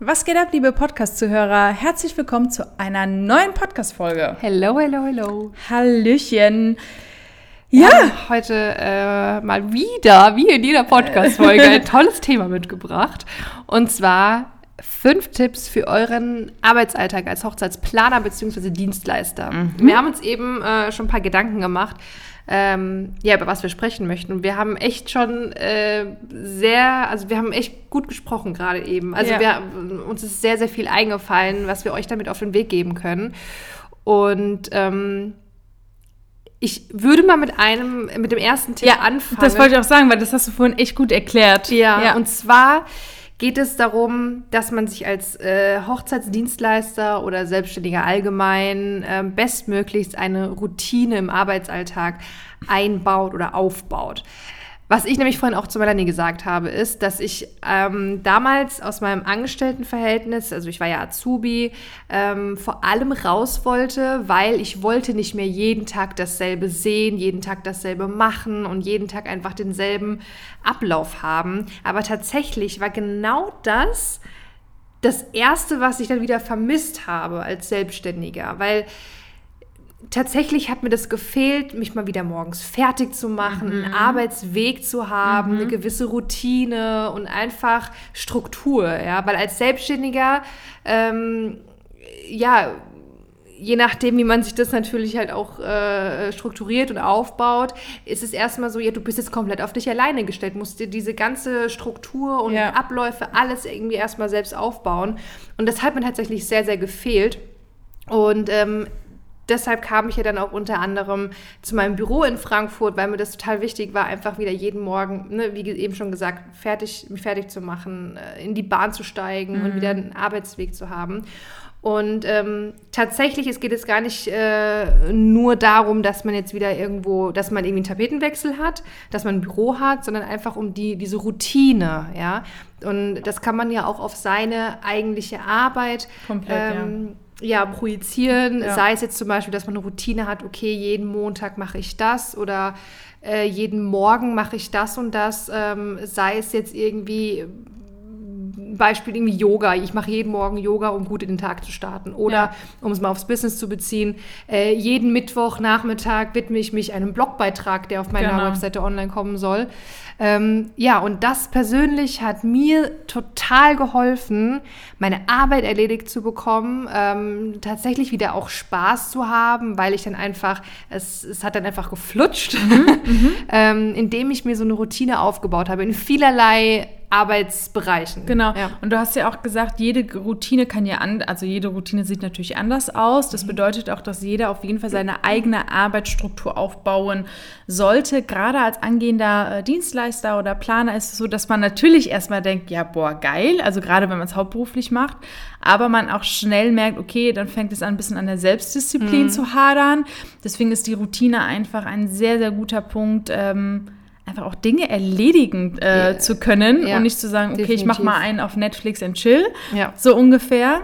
Was geht ab, liebe Podcast-Zuhörer? Herzlich willkommen zu einer neuen Podcast-Folge. Hello, hello, hello. Hallöchen. Ja, ja heute äh, mal wieder, wie in jeder Podcast-Folge, ein tolles Thema mitgebracht. Und zwar fünf Tipps für euren Arbeitsalltag als Hochzeitsplaner bzw. Dienstleister. Mhm. Wir haben uns eben äh, schon ein paar Gedanken gemacht, ähm, ja, über was wir sprechen möchten. Und wir haben echt schon äh, sehr, also wir haben echt gut gesprochen gerade eben. Also ja. wir, uns ist sehr, sehr viel eingefallen, was wir euch damit auf den Weg geben können. Und ähm, ich würde mal mit einem, mit dem ersten Tipp ja, anfangen. Das wollte ich auch sagen, weil das hast du vorhin echt gut erklärt. Ja, ja. und zwar geht es darum, dass man sich als äh, Hochzeitsdienstleister oder Selbstständiger allgemein äh, bestmöglichst eine Routine im Arbeitsalltag einbaut oder aufbaut. Was ich nämlich vorhin auch zu Melanie gesagt habe, ist, dass ich ähm, damals aus meinem Angestelltenverhältnis, also ich war ja Azubi, ähm, vor allem raus wollte, weil ich wollte nicht mehr jeden Tag dasselbe sehen, jeden Tag dasselbe machen und jeden Tag einfach denselben Ablauf haben. Aber tatsächlich war genau das das Erste, was ich dann wieder vermisst habe als Selbstständiger, weil tatsächlich hat mir das gefehlt, mich mal wieder morgens fertig zu machen, mhm. einen Arbeitsweg zu haben, mhm. eine gewisse Routine und einfach Struktur, ja, weil als Selbstständiger, ähm, ja, je nachdem, wie man sich das natürlich halt auch äh, strukturiert und aufbaut, ist es erstmal so, ja, du bist jetzt komplett auf dich alleine gestellt, musst dir diese ganze Struktur und ja. Abläufe, alles irgendwie erstmal selbst aufbauen. Und das hat mir tatsächlich sehr, sehr gefehlt. Und ähm, deshalb kam ich ja dann auch unter anderem zu meinem Büro in Frankfurt, weil mir das total wichtig war, einfach wieder jeden Morgen, ne, wie eben schon gesagt, fertig, mich fertig zu machen, äh, in die Bahn zu steigen mhm. und wieder einen Arbeitsweg zu haben. Und ähm, tatsächlich, es geht jetzt gar nicht äh, nur darum, dass man jetzt wieder irgendwo, dass man irgendwie einen Tapetenwechsel hat, dass man ein Büro hat, sondern einfach um die, diese Routine, ja. Und das kann man ja auch auf seine eigentliche Arbeit Komplett, ähm, ja ja, projizieren. Ja. Sei es jetzt zum Beispiel, dass man eine Routine hat, okay, jeden Montag mache ich das oder äh, jeden Morgen mache ich das und das. Ähm, sei es jetzt irgendwie Beispiel irgendwie Yoga. Ich mache jeden Morgen Yoga, um gut in den Tag zu starten. Oder, ja. um es mal aufs Business zu beziehen, äh, jeden Mittwochnachmittag widme ich mich einem Blogbeitrag, der auf meiner genau. Webseite online kommen soll. Ähm, ja, und das persönlich hat mir total geholfen, meine Arbeit erledigt zu bekommen, ähm, tatsächlich wieder auch Spaß zu haben, weil ich dann einfach, es, es hat dann einfach geflutscht, mhm, mhm. ähm, indem ich mir so eine Routine aufgebaut habe in vielerlei Arbeitsbereichen. Genau. Ja. Und du hast ja auch gesagt, jede Routine kann ja an, also jede Routine sieht natürlich anders aus. Das mhm. bedeutet auch, dass jeder auf jeden Fall seine eigene Arbeitsstruktur aufbauen sollte. Gerade als angehender äh, Dienstleister oder Planer ist es so, dass man natürlich erstmal denkt, ja, boah, geil. Also gerade wenn man es hauptberuflich macht. Aber man auch schnell merkt, okay, dann fängt es an, ein bisschen an der Selbstdisziplin mhm. zu hadern. Deswegen ist die Routine einfach ein sehr, sehr guter Punkt. Ähm, einfach auch Dinge erledigen äh, ja. zu können ja. und nicht zu sagen, okay, Definitiv. ich mache mal einen auf Netflix and chill, ja. so ungefähr.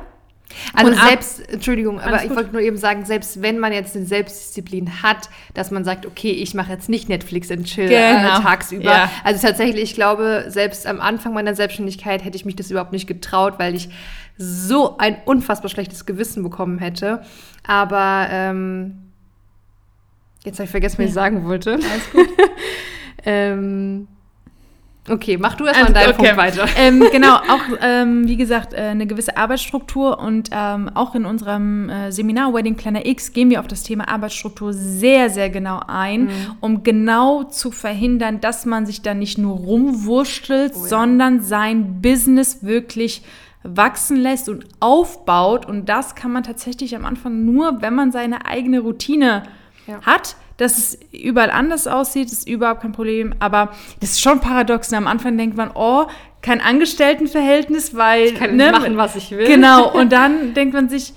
Also und selbst, ab, Entschuldigung, aber ich wollte nur eben sagen, selbst wenn man jetzt eine Selbstdisziplin hat, dass man sagt, okay, ich mache jetzt nicht Netflix and Chill äh, genau. äh, tagsüber. Ja. Also tatsächlich, ich glaube, selbst am Anfang meiner Selbstständigkeit hätte ich mich das überhaupt nicht getraut, weil ich so ein unfassbar schlechtes Gewissen bekommen hätte. Aber ähm, jetzt habe ich vergessen, was ja. ich sagen wollte. Alles gut. Ähm, okay, mach du erstmal also, deinen okay. Punkt weiter. Ähm, genau, auch ähm, wie gesagt, äh, eine gewisse Arbeitsstruktur und ähm, auch in unserem äh, Seminar Wedding Planner X gehen wir auf das Thema Arbeitsstruktur sehr, sehr genau ein, mhm. um genau zu verhindern, dass man sich da nicht nur rumwurschtelt, oh, ja. sondern sein Business wirklich wachsen lässt und aufbaut. Und das kann man tatsächlich am Anfang nur, wenn man seine eigene Routine ja. hat dass es überall anders aussieht, ist überhaupt kein Problem. Aber das ist schon paradox. Am Anfang denkt man, oh, kein Angestelltenverhältnis, weil. Ich kann ne, machen, was ich will. Genau. Und dann denkt man sich,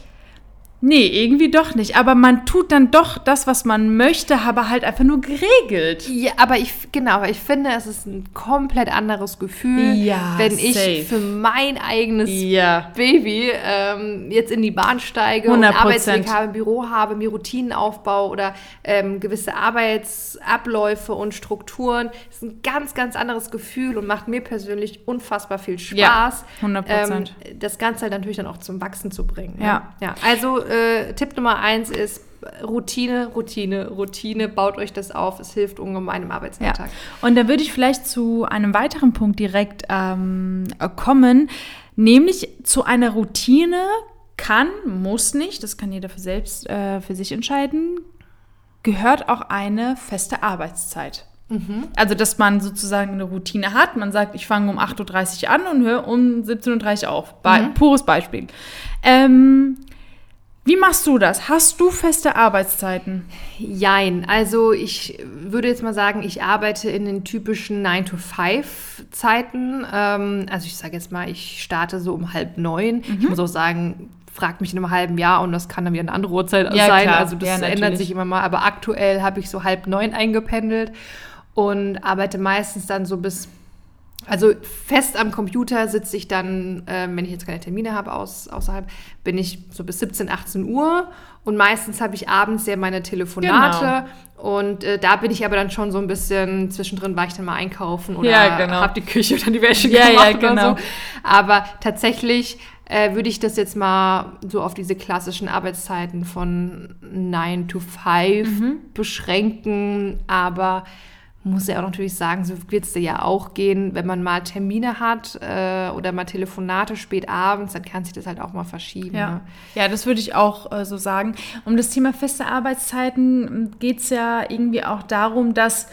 Nee, irgendwie doch nicht. Aber man tut dann doch das, was man möchte, aber halt einfach nur geregelt. Ja, aber ich, genau, ich finde, es ist ein komplett anderes Gefühl, Ja, wenn ich safe. für mein eigenes Ja. Baby ähm, jetzt in die Bahn steige und 100%. einen Arbeitsweg habe, ein Büro habe, mir Routinen aufbaue oder ähm, gewisse Arbeitsabläufe und Strukturen. Das ist ein ganz, ganz anderes Gefühl und macht mir persönlich unfassbar viel Ja, Spaß. 100%. Ähm, das Ganze halt natürlich dann auch zum Wachsen zu bringen. Ja. ja. Also äh, Tipp Nummer eins ist Routine, Routine, Routine. Baut euch das auf. Es hilft ungemein im Ja. Arbeitsalltag. Und da würde ich vielleicht zu einem weiteren Punkt direkt ähm, kommen, nämlich zu einer Routine kann, muss nicht, das kann jeder für selbst äh, für sich entscheiden, gehört auch eine feste Arbeitszeit. Also, dass man sozusagen eine Routine hat. Man sagt, ich fange um 8.30 Uhr an und höre um 17.30 Uhr auf. Be Pures Beispiel. Ähm, wie machst du das? Hast du feste Arbeitszeiten? Jein. Also ich würde jetzt mal sagen, ich arbeite in den typischen 9-to-5-Zeiten. Ähm, also ich sage jetzt mal, ich starte so um halb neun. Ich muss auch sagen, fragt mich in einem halben Jahr und das kann dann wieder eine andere Uhrzeit Ja, sein. klar. Also das Ja, ändert sich immer mal. Aber aktuell habe ich so halb neun eingependelt und arbeite meistens dann so bis also fest am Computer sitze ich dann, ähm, wenn ich jetzt keine Termine habe aus, außerhalb, bin ich so bis 17, 18 Uhr. Und meistens habe ich abends ja meine Telefonate. Und äh, da bin ich aber dann schon so ein bisschen, zwischendrin war ich dann mal einkaufen oder Ja, genau. habe die Küche oder die Wäsche Ja, gemacht ja, genau. oder so. Aber tatsächlich äh, würde ich das jetzt mal so auf diese klassischen Arbeitszeiten von 9 to 5 Mhm. beschränken. Aber muss ja auch natürlich sagen, so wird es dir ja auch gehen, wenn man mal Termine hat äh, oder mal Telefonate spät abends, dann kann sich das halt auch mal verschieben. Ja, Ne? ja das würde ich auch äh, so sagen. Um das Thema feste Arbeitszeiten geht es ja irgendwie auch darum, dass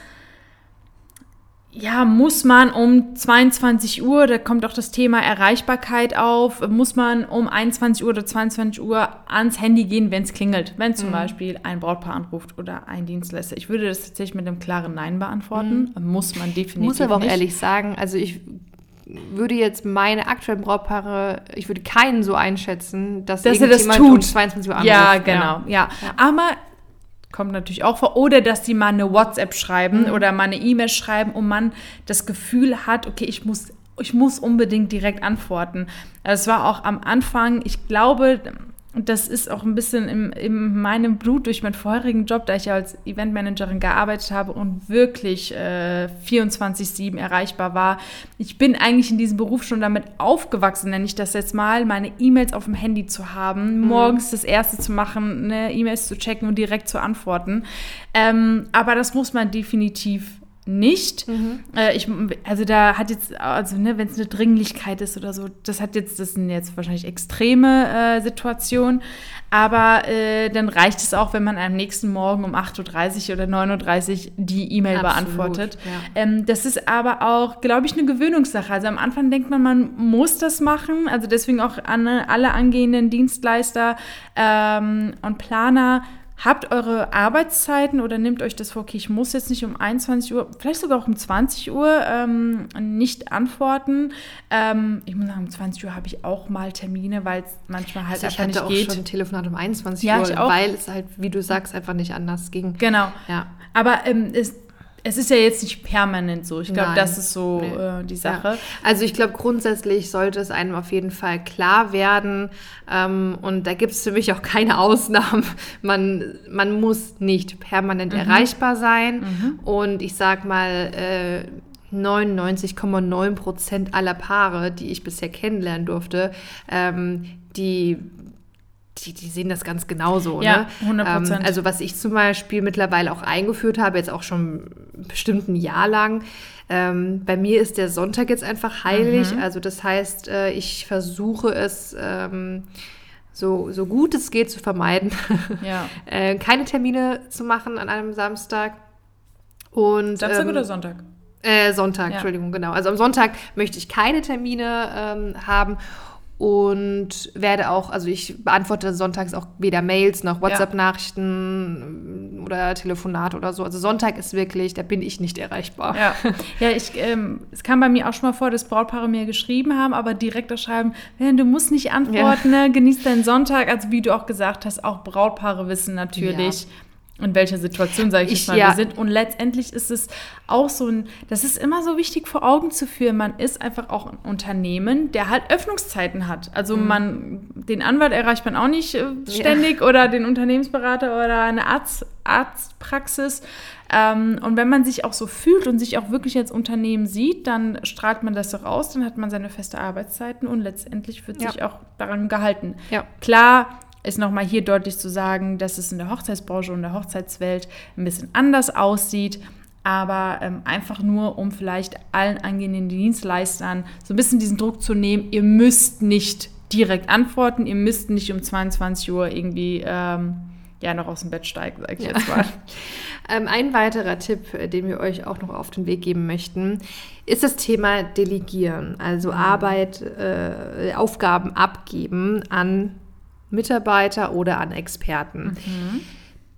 ja, muss man um 22 Uhr, da kommt auch das Thema Erreichbarkeit auf, muss man um 21 Uhr oder 22 Uhr ans Handy gehen, wenn es klingelt. Wenn Mhm. zum Beispiel ein Brautpaar anruft oder ein Dienstleister. Ich würde das tatsächlich mit einem klaren Nein beantworten. Muss man definitiv Ich muss aber auch nicht. ehrlich sagen, also ich würde jetzt meine aktuellen Brautpaare, ich würde keinen so einschätzen, dass, Dass er das irgendjemand um tut. 22 Uhr anruft. Ja, genau, ja. Aber kommt natürlich auch vor. Oder dass die mal eine WhatsApp schreiben oder mal eine E-Mail schreiben und man das Gefühl hat, okay, ich muss, ich muss unbedingt direkt antworten. Also Es war auch am Anfang, ich glaube, das ist auch ein bisschen in, in meinem Blut durch meinen vorherigen Job, da ich ja als Eventmanagerin gearbeitet habe und wirklich äh, 24-7 erreichbar war. Ich bin eigentlich in diesem Beruf schon damit aufgewachsen, nenne ich das jetzt mal, meine E-Mails auf dem Handy zu haben, morgens das erste zu machen, ne, E-Mails zu checken und direkt zu antworten. Ähm, aber das muss man definitiv nicht. Äh, ich, also da hat jetzt, also ne, wenn es eine Dringlichkeit ist oder so, das hat jetzt, das sind jetzt wahrscheinlich extreme äh, Situationen, aber äh, dann reicht es auch, wenn man am nächsten Morgen um 8.30 Uhr oder 9.30 Uhr die E-Mail beantwortet. ja. Ähm, das ist aber auch, glaube ich, eine Gewöhnungssache. Also am Anfang denkt man, man muss das machen. Also deswegen auch an alle angehenden Dienstleister ähm, und Planer. Habt eure Arbeitszeiten oder nehmt euch das vor, okay, ich muss jetzt nicht um 21 Uhr, vielleicht sogar auch um 20 Uhr ähm, nicht antworten. Ähm, ich muss sagen, um 20 Uhr habe ich auch mal Termine, weil es manchmal halt Also ich einfach hatte nicht auch geht. schon ein Telefonat um 21 Ja, Uhr, ich auch. weil es halt, wie du sagst, einfach nicht anders ging. Genau. Ja. Aber ähm, es, es ist ja jetzt nicht permanent so. Ich glaube, das ist so Nee. äh, die Ja. Sache. Also ich glaube, grundsätzlich sollte es einem auf jeden Fall klar werden. Ähm, und da gibt es für mich auch keine Ausnahmen. Man, man muss nicht permanent erreichbar sein. Und ich sag mal, äh, 99,9 Prozent aller Paare, die ich bisher kennenlernen durfte, ähm, die die, die sehen das ganz genauso. Ja, ne? 100%. Ähm, also was ich zum Beispiel mittlerweile auch eingeführt habe, jetzt auch schon bestimmt ein Jahr lang, ähm, bei mir ist der Sonntag jetzt einfach heilig. Also das heißt, äh, ich versuche es ähm, so, so gut es geht zu vermeiden, Ja. äh, keine Termine zu machen an einem Samstag. Und, Samstag ähm, oder Sonntag? äh, Sonntag, Ja. Entschuldigung, genau. Also am Sonntag möchte ich keine Termine ähm, haben und werde auch, also ich beantworte sonntags auch weder Mails noch WhatsApp-Nachrichten oder Telefonat oder so. Also Sonntag ist wirklich, da bin ich nicht erreichbar. Ja, ja ich, ähm, es kam bei mir auch schon mal vor, dass Brautpaare mir geschrieben haben, aber direkt auch schreiben, du musst nicht antworten, ja. ne? genieß deinen Sonntag. Also wie du auch gesagt hast, auch Brautpaare wissen natürlich, ja in welcher Situation, sage ich, ich mal, ja. wir sind. Und letztendlich ist es auch so ein, das ist immer so wichtig vor Augen zu führen. Man ist einfach auch ein Unternehmen, der halt Öffnungszeiten hat. Also mhm. man, den Anwalt erreicht man auch nicht äh, ständig ja. oder den Unternehmensberater oder eine Arzt, Arztpraxis. Ähm, und wenn man sich auch so fühlt und sich auch wirklich als Unternehmen sieht, dann strahlt man das so raus, dann hat man seine feste Arbeitszeiten und letztendlich wird ja. sich auch daran gehalten. Ja. Klar, ist nochmal hier deutlich zu sagen, dass es in der Hochzeitsbranche und der Hochzeitswelt ein bisschen anders aussieht. Aber ähm, einfach nur, um vielleicht allen angehenden Dienstleistern so ein bisschen diesen Druck zu nehmen, ihr müsst nicht direkt antworten, ihr müsst nicht um 22 Uhr irgendwie ähm, ja noch aus dem Bett steigen, sag ich ja. jetzt mal. ähm, ein weiterer Tipp, äh, den wir euch auch noch auf den Weg geben möchten, ist das Thema Delegieren, also mhm. Arbeit, äh, Aufgaben abgeben an Mitarbeiter oder an Experten. Mhm.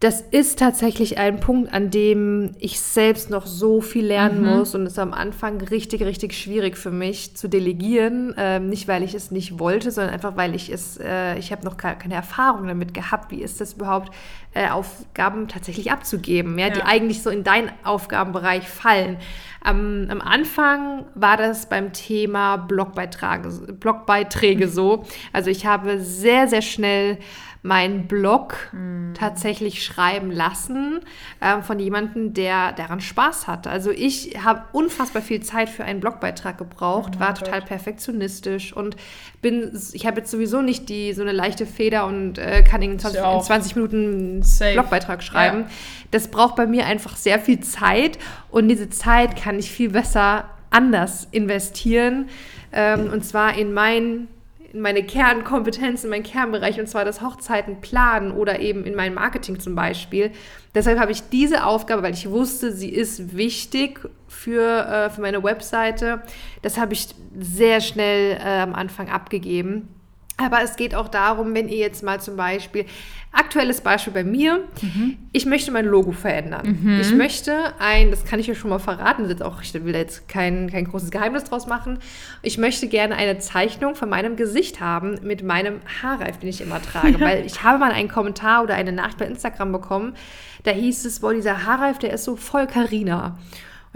Das ist tatsächlich ein Punkt, an dem ich selbst noch so viel lernen mhm. muss und es ist am Anfang richtig, richtig schwierig für mich zu delegieren. Ähm, nicht, weil ich es nicht wollte, sondern einfach, weil ich es, äh, ich habe noch keine Erfahrung damit gehabt. Wie ist das überhaupt, äh, Aufgaben tatsächlich abzugeben, ja, ja, die eigentlich so in deinen Aufgabenbereich fallen. Am, am Anfang war das beim Thema Blogbeiträge, Blogbeiträge so. Also ich habe sehr, sehr schnell meinen Blog mhm. tatsächlich schreiben lassen äh, von jemandem, der daran Spaß hat. Also ich habe unfassbar viel Zeit für einen Blogbeitrag gebraucht, oh war total Gott. perfektionistisch und bin, ich habe jetzt sowieso nicht die so eine leichte Feder und äh, kann in 20, in 20 Minuten einen Blogbeitrag schreiben. Ja. Das braucht bei mir einfach sehr viel Zeit und diese Zeit kann ich viel besser anders investieren ähm, und zwar in mein meine Kernkompetenz, in meinen Kernbereich, und zwar das Hochzeiten planen oder eben in mein Marketing zum Beispiel. Deshalb habe ich diese Aufgabe, weil ich wusste, sie ist wichtig für, äh, für meine Webseite. Das habe ich sehr schnell äh, am Anfang abgegeben. Aber es geht auch darum, wenn ihr jetzt mal zum Beispiel, aktuelles Beispiel bei mir, mhm. ich möchte mein Logo verändern. Mhm. Ich möchte ein, das kann ich euch schon mal verraten, das auch, ich will jetzt kein, kein großes Geheimnis draus machen. Ich möchte gerne eine Zeichnung von meinem Gesicht haben mit meinem Haarreif, den ich immer trage. Weil ich habe mal einen Kommentar oder eine Nachricht bei Instagram bekommen, da hieß es, boah, dieser Haarreif, der ist so voll Carina.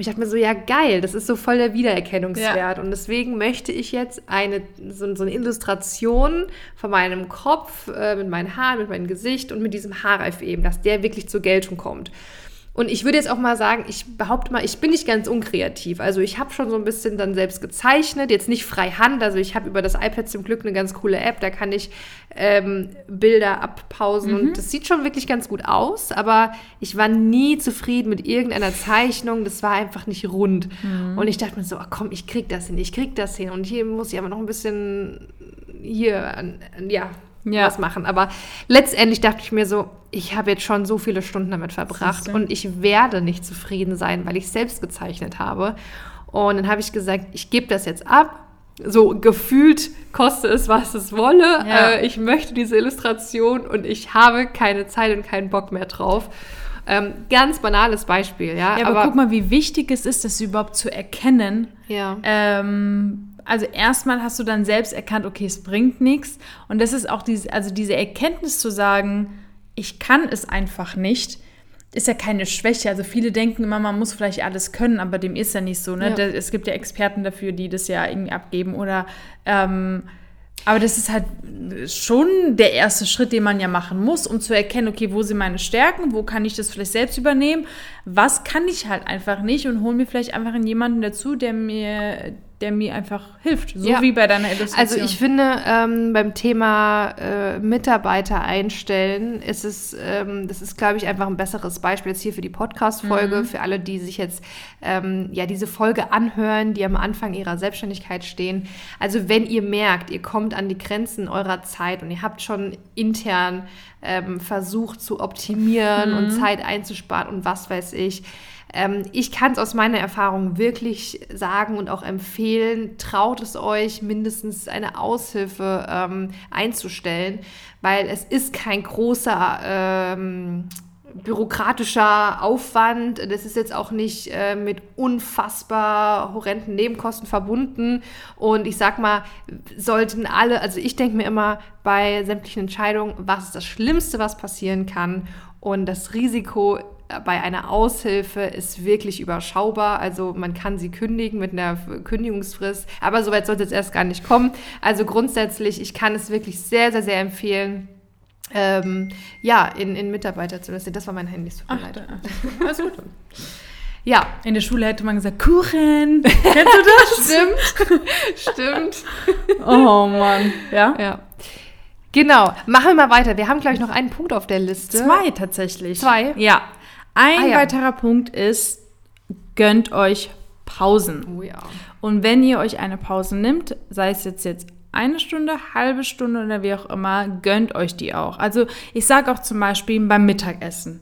Und ich dachte mir so, ja geil, das ist so voll der Wiedererkennungswert. Ja. Und deswegen möchte ich jetzt eine, so, so, eine Illustration von meinem Kopf, äh, mit meinen Haaren, mit meinem Gesicht und mit diesem Haarreif eben, dass der wirklich zur Geltung kommt. Und ich würde jetzt auch mal sagen, ich behaupte mal, ich bin nicht ganz unkreativ. Also ich habe schon so ein bisschen dann selbst gezeichnet, jetzt nicht frei Hand. Also ich habe über das iPad zum Glück eine ganz coole App, da kann ich ähm, Bilder abpausen mhm. und das sieht schon wirklich ganz gut aus. Aber ich war nie zufrieden mit irgendeiner Zeichnung. Das war einfach nicht rund. Mhm. Und ich dachte mir so, ach komm, ich krieg das hin, ich krieg das hin. Und hier muss ich aber noch ein bisschen hier, ja, ja. was machen. Aber letztendlich dachte ich mir so, ich habe jetzt schon so viele Stunden damit verbracht und ich werde nicht zufrieden sein, weil ich selbst gezeichnet habe. Und dann habe ich gesagt, ich gebe das jetzt ab. So gefühlt koste es, was es wolle. Ja. Äh, ich möchte diese Illustration und ich habe keine Zeit und keinen Bock mehr drauf. Ähm, ganz banales Beispiel, ja. ja aber, aber, guck mal, wie wichtig es ist, das überhaupt zu erkennen. Ja. Ähm, also erstmal hast du dann selbst erkannt, okay, es bringt nichts. Und das ist auch diese, also diese Erkenntnis zu sagen, ich kann es einfach nicht, ist ja keine Schwäche. Also viele denken immer, man muss vielleicht alles können, aber dem ist ja nicht so. Ne? Ja. Es gibt ja Experten dafür, die das ja irgendwie abgeben. Oder ähm, aber das ist halt schon der erste Schritt, den man ja machen muss, um zu erkennen, okay, wo sind meine Stärken, wo kann ich das vielleicht selbst übernehmen, was kann ich halt einfach nicht und hol mir vielleicht einfach jemanden dazu, der mir, der mir einfach hilft, so ja. wie bei deiner Illustration. Also ich finde, ähm, beim Thema äh, Mitarbeiter einstellen, ist es, ähm, das ist, glaube ich, einfach ein besseres Beispiel jetzt hier für die Podcast-Folge, mhm. für alle, die sich jetzt ähm, ja diese Folge anhören, die am Anfang ihrer Selbstständigkeit stehen. Also wenn ihr merkt, ihr kommt an die Grenzen eurer Zeit und ihr habt schon intern ähm, versucht zu optimieren mhm. und Zeit einzusparen und was weiß ich, ähm, ich kann es aus meiner Erfahrung wirklich sagen und auch empfehlen, traut es euch, mindestens eine Aushilfe ähm, einzustellen, weil es ist kein großer ähm, bürokratischer Aufwand. Das ist jetzt auch nicht äh, mit unfassbar horrenden Nebenkosten verbunden. Und ich sag mal, sollten alle, also ich denke mir immer bei sämtlichen Entscheidungen, was ist das Schlimmste, was passieren kann? Und das Risiko bei einer Aushilfe ist wirklich überschaubar. Also man kann sie kündigen mit einer Kündigungsfrist, aber soweit sollte es erst gar nicht kommen. Also grundsätzlich, ich kann es wirklich sehr, sehr, sehr empfehlen ähm, ja, in, in Mitarbeiter zu investieren. Das war mein Handy, tut mir leid. Alles gut. Ja. In der Schule hätte man gesagt, Kuchen. Kennst du das? Stimmt. Stimmt. Oh Mann. Ja? Ja. Genau. Machen wir mal weiter. Wir haben, glaube ich, noch einen Punkt auf der Liste. Zwei tatsächlich. Zwei? Ja. Ein ah, ja. weiterer Punkt ist, gönnt euch Pausen. Oh ja. Und wenn ihr euch eine Pause nimmt, sei es jetzt, jetzt eine Stunde, halbe Stunde oder wie auch immer, gönnt euch die auch. Also ich sage auch zum Beispiel beim Mittagessen.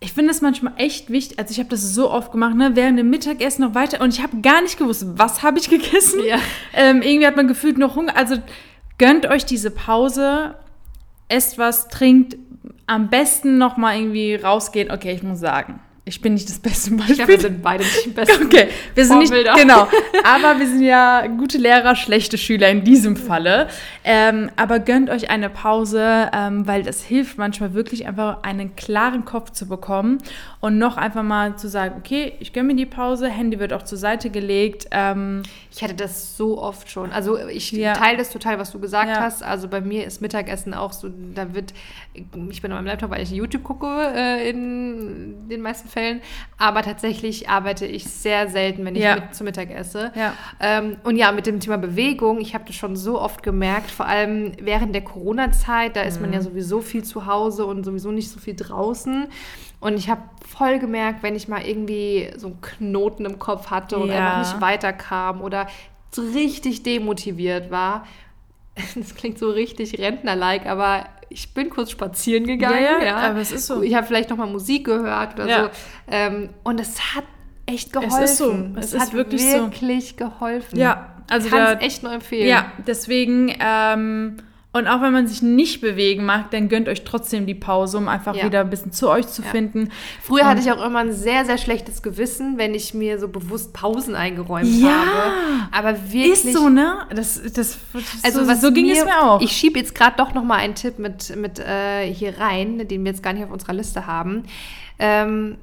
Ich finde es manchmal echt wichtig, also ich habe das so oft gemacht, ne, während dem Mittagessen noch weiter und ich habe gar nicht gewusst, was habe ich gegessen. Ja. Ähm, irgendwie hat man gefühlt noch Hunger. Also gönnt euch diese Pause, esst was, trinkt, am besten noch mal irgendwie rausgehen. Okay, ich muss sagen, ich bin nicht das beste Beispiel. Ich glaube, wir sind beide nicht die besten Okay, wir sind Vorbilder. nicht, genau. Aber wir sind ja gute Lehrer, schlechte Schüler in diesem Falle. Ähm, aber gönnt euch eine Pause, ähm, weil das hilft manchmal wirklich einfach einen klaren Kopf zu bekommen und noch einfach mal zu sagen, okay, ich gönne mir die Pause, Handy wird auch zur Seite gelegt. Ähm, ich hatte das so oft schon. Also ich ja. teile das total, was du gesagt ja. hast. Also bei mir ist Mittagessen auch so, da wird, ich bin an meinem Laptop, weil ich YouTube gucke äh, in den meisten Fällen. Aber tatsächlich arbeite ich sehr selten, wenn ich ja. mit, zu Mittag esse. Ja. Ähm, und ja, mit dem Thema Bewegung, ich habe das schon so oft gemerkt, vor allem während der Corona-Zeit, da ist man ja mhm. sowieso viel zu Hause und sowieso nicht so viel draußen. Und ich habe voll gemerkt, wenn ich mal irgendwie so einen Knoten im Kopf hatte und ja. einfach nicht weiterkam oder so richtig demotiviert war. Das klingt so richtig Rentner-like, aber ich bin kurz spazieren gegangen. Ja, ja, aber es ist so. Ich habe vielleicht noch mal Musik gehört oder ja. so. Ähm, und es hat echt geholfen. Es ist so. Es, es hat wirklich, wirklich so. geholfen. Ja, also kann es echt nur empfehlen. Ja, deswegen ähm, und auch wenn man sich nicht bewegen mag, dann gönnt euch trotzdem die Pause, um einfach ja. wieder ein bisschen zu euch zu ja. finden. Früher und hatte ich auch immer ein sehr, sehr schlechtes Gewissen, wenn ich mir so bewusst Pausen eingeräumt ja. habe. Aber wirklich. Ist so, ne? Das, das, also so, so ging mir, es mir auch. Ich schiebe jetzt gerade doch noch mal einen Tipp mit, mit äh, hier rein, den wir jetzt gar nicht auf unserer Liste haben. Ähm,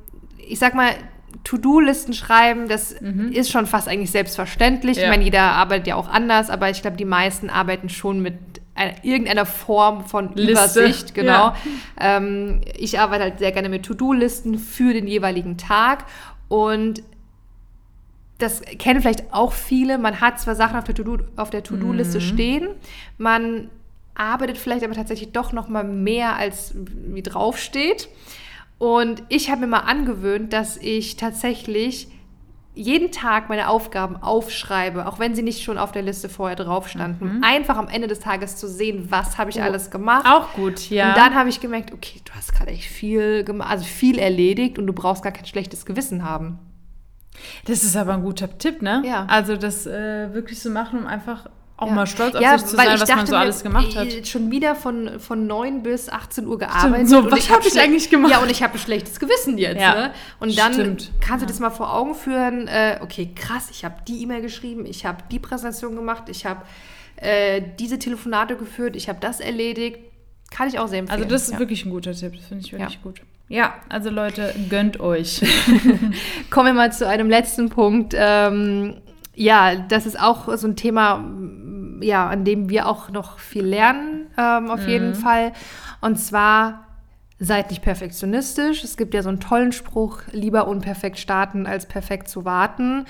ich sag mal, To-Do-Listen schreiben, das mhm. ist schon fast eigentlich selbstverständlich. Ja. Ich meine, jeder arbeitet ja auch anders, aber ich glaube, die meisten arbeiten schon mit irgendeiner Form von Liste. Übersicht, genau. Ja. Ähm, ich arbeite halt sehr gerne mit To-Do-Listen für den jeweiligen Tag und das kennen vielleicht auch viele. Man hat zwar Sachen auf der To-Do-Liste mhm. stehen, man arbeitet vielleicht aber tatsächlich doch noch mal mehr als wie draufsteht. Und ich habe mir mal angewöhnt, dass ich tatsächlich jeden Tag meine Aufgaben aufschreibe, auch wenn sie nicht schon auf der Liste vorher drauf standen. Mhm. Einfach am Ende des Tages zu sehen, was habe ich oh. alles gemacht. Auch gut, ja. Und dann habe ich gemerkt, okay, du hast gerade echt viel gemacht, also viel erledigt und du brauchst gar kein schlechtes Gewissen haben. Das ist aber ein guter Tipp, ne? Ja. Also das äh, wirklich zu machen, um einfach auch ja. mal stolz auf ja, sich zu sein, was dachte, man so alles gemacht hat. Schon wieder von, von 9 bis 18 Uhr gearbeitet. So, was habe ich eigentlich gemacht? Ja, und ich habe ein schlechtes Gewissen jetzt. Ja, ne? Und dann stimmt. kannst du das mal vor Augen führen, äh, okay, krass, ich habe die E-Mail geschrieben, ich habe die Präsentation gemacht, ich habe äh, diese Telefonate geführt, ich habe das erledigt. Kann ich auch sehr empfehlen. Also das ist ja. wirklich ein guter Tipp, das finde ich wirklich gut. Ja, also Leute, gönnt euch. Kommen wir mal zu einem letzten Punkt. Ähm, ja, das ist auch so ein Thema, ja, an dem wir auch noch viel lernen, ähm, auf mhm. jeden Fall. Und zwar seid nicht perfektionistisch. Es gibt ja so einen tollen Spruch, lieber unperfekt starten, als perfekt zu warten.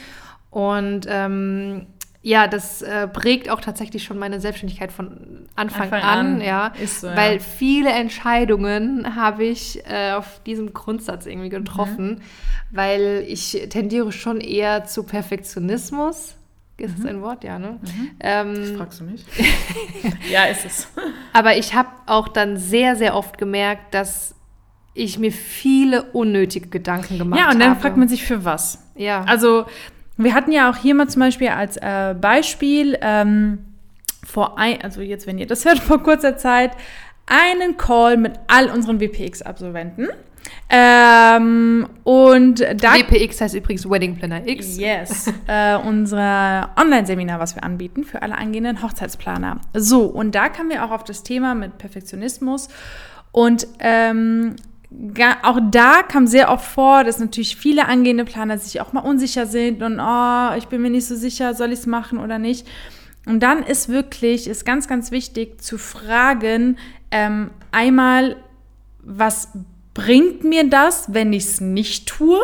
Und ähm, ja, das äh, prägt auch tatsächlich schon meine Selbstständigkeit von Anfang, Anfang an, an, ja. So, ja. Weil viele Entscheidungen habe ich äh, auf diesem Grundsatz irgendwie getroffen, mhm. weil ich tendiere schon eher zu Perfektionismus. Ist mhm. das ein Wort? Ja, ne? Mhm. Ähm, das fragst du mich. ja, ist es. Aber ich habe auch dann sehr, sehr oft gemerkt, dass ich mir viele unnötige Gedanken gemacht habe. Ja, und dann habe. fragt man sich für was. Ja. Also wir hatten ja auch hier mal zum Beispiel als äh, Beispiel ähm, vor ein, also jetzt, wenn ihr das hört, vor kurzer Zeit, einen Call mit all unseren WPX-Absolventen. Ähm, und da WPX heißt übrigens Wedding Planner X. Yes, äh, unser Online-Seminar, was wir anbieten für alle angehenden Hochzeitsplaner. So, und da kamen wir auch auf das Thema mit Perfektionismus. Und ähm, auch da kam sehr oft vor, dass natürlich viele angehende Planer sich auch mal unsicher sind und oh, ich bin mir nicht so sicher, soll ich es machen oder nicht. Und dann ist wirklich, ist ganz, ganz wichtig zu fragen, ähm, einmal, was bringt mir das, wenn ich es nicht tue?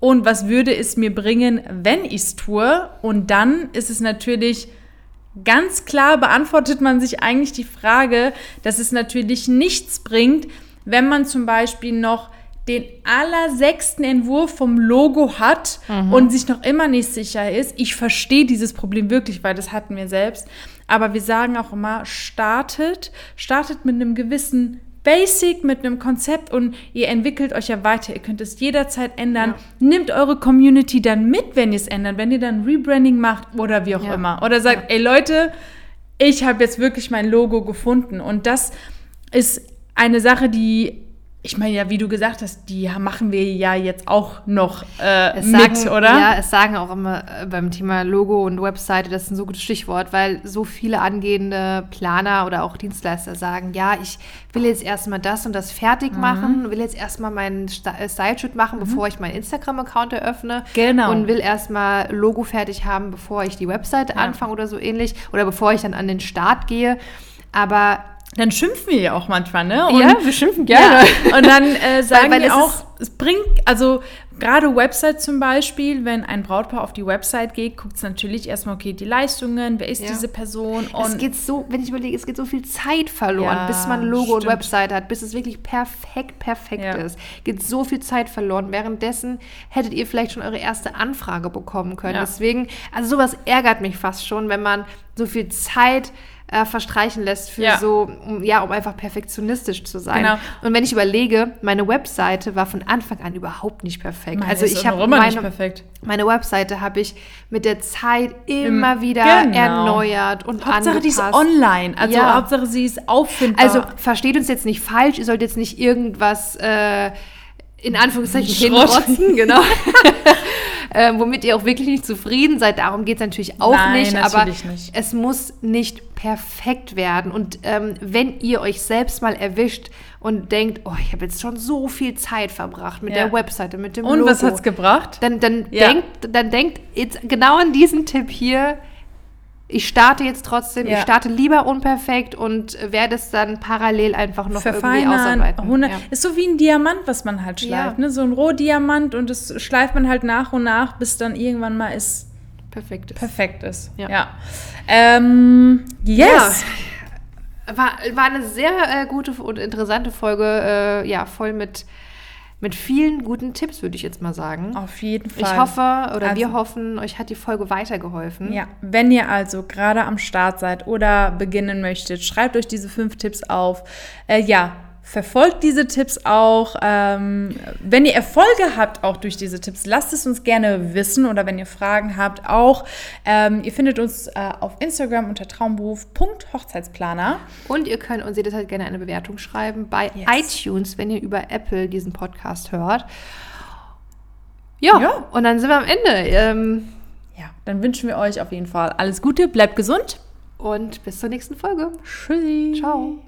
Und was würde es mir bringen, wenn ich es tue? Und dann ist es natürlich ganz klar, beantwortet man sich eigentlich die Frage, dass es natürlich nichts bringt, wenn man zum Beispiel noch den allersechsten Entwurf vom Logo hat und sich noch immer nicht sicher ist. Ich verstehe dieses Problem wirklich, weil das hatten wir selbst. Aber wir sagen auch immer, startet, startet mit einem gewissen Basic, mit einem Konzept und ihr entwickelt euch ja weiter. Ihr könnt es jederzeit ändern. Nimmt eure Community dann mit, wenn ihr es ändert, wenn ihr dann Rebranding macht oder wie auch Ja. immer. Oder sagt, ey Leute, ich habe jetzt wirklich mein Logo gefunden. Und das ist eine Sache, die, ich meine ja, wie du gesagt hast, die machen wir ja jetzt auch noch äh, Es mit, sagen, oder? Ja, es sagen auch immer äh, beim Thema Logo und Webseite, das ist ein so gutes Stichwort, weil so viele angehende Planer oder auch Dienstleister sagen, ja, ich will jetzt erstmal das und das fertig Mhm. machen, will jetzt erstmal meinen äh, Style-Shoot machen, bevor ich meinen Instagram-Account eröffne. Genau. Und will erstmal Logo fertig haben, bevor ich die Webseite Ja. anfange oder so ähnlich. Oder bevor ich dann an den Start gehe. Aber Dann schimpfen wir ja auch manchmal, ne? ja, wir schimpfen Ja, gerne. und dann äh, sagen weil wir es auch, es bringt, also gerade Website zum Beispiel, wenn ein Brautpaar auf die Website geht, guckt es natürlich erstmal, okay, die Leistungen, wer ist Ja. diese Person Es und geht so, wenn ich überlege, es geht so viel Zeit verloren, Ja, bis man Logo und stimmt. Website hat, bis es wirklich perfekt, perfekt Ja. ist. Geht so viel Zeit verloren. Währenddessen hättet ihr vielleicht schon eure erste Anfrage bekommen können. Ja. Deswegen, also sowas ärgert mich fast schon, wenn man so viel Zeit äh, verstreichen lässt für Ja. so, um, ja, um einfach perfektionistisch zu sein. Genau. Und wenn ich überlege, meine Webseite war von Anfang an überhaupt nicht perfekt. Meine also ich habe meine, meine Webseite habe ich mit der Zeit immer wieder genau. erneuert und Hauptsache die ist angepasst. online, also Ja. Hauptsache sie ist auffindbar. Also versteht uns jetzt nicht falsch, ihr sollt jetzt nicht irgendwas äh, in Anführungszeichen hinrotzen, genau. äh, womit ihr auch wirklich nicht zufrieden seid. Darum geht es natürlich auch Nein, nicht. Aber natürlich nicht. es muss nicht perfekt werden. Und ähm, wenn ihr euch selbst mal erwischt und denkt, oh, ich habe jetzt schon so viel Zeit verbracht mit Ja. der Webseite, mit dem und Logo. was hat's gebracht? Dann, dann, Ja. denkt, dann denkt jetzt genau an diesen Tipp hier. Ich starte jetzt trotzdem, ich Ja. starte lieber unperfekt und werde es dann parallel einfach noch irgendwie Verfeinern, ausarbeiten. 100, Ja. ist so wie ein Diamant, was man halt schleift, Ja. ne? so ein Rohdiamant und das schleift man halt nach und nach, bis dann irgendwann mal es Perfekt. ist. perfekt ist. Ja. Ja. Ähm, yes. War, war eine sehr äh, gute und interessante Folge, äh, ja, voll mit, mit vielen guten Tipps, würde ich jetzt mal sagen. Auf jeden Fall. Ich hoffe, oder wir Also- hoffen, euch hat die Folge weitergeholfen. Ja, wenn ihr also gerade am Start seid oder beginnen möchtet, schreibt euch diese fünf Tipps auf. Äh, ja, verfolgt diese Tipps auch. Ähm, wenn ihr Erfolge habt, auch durch diese Tipps, lasst es uns gerne wissen oder wenn ihr Fragen habt, auch. Ähm, ihr findet uns äh, auf Instagram unter traumberuf.hochzeitsplaner. Und ihr könnt uns jederzeit gerne eine Bewertung schreiben bei Yes. iTunes, wenn ihr über Apple diesen Podcast hört. Ja, Ja. und dann sind wir am Ende. Ähm, Ja, dann wünschen wir euch auf jeden Fall alles Gute, bleibt gesund. und bis zur nächsten Folge. Tschüssi. Ciao.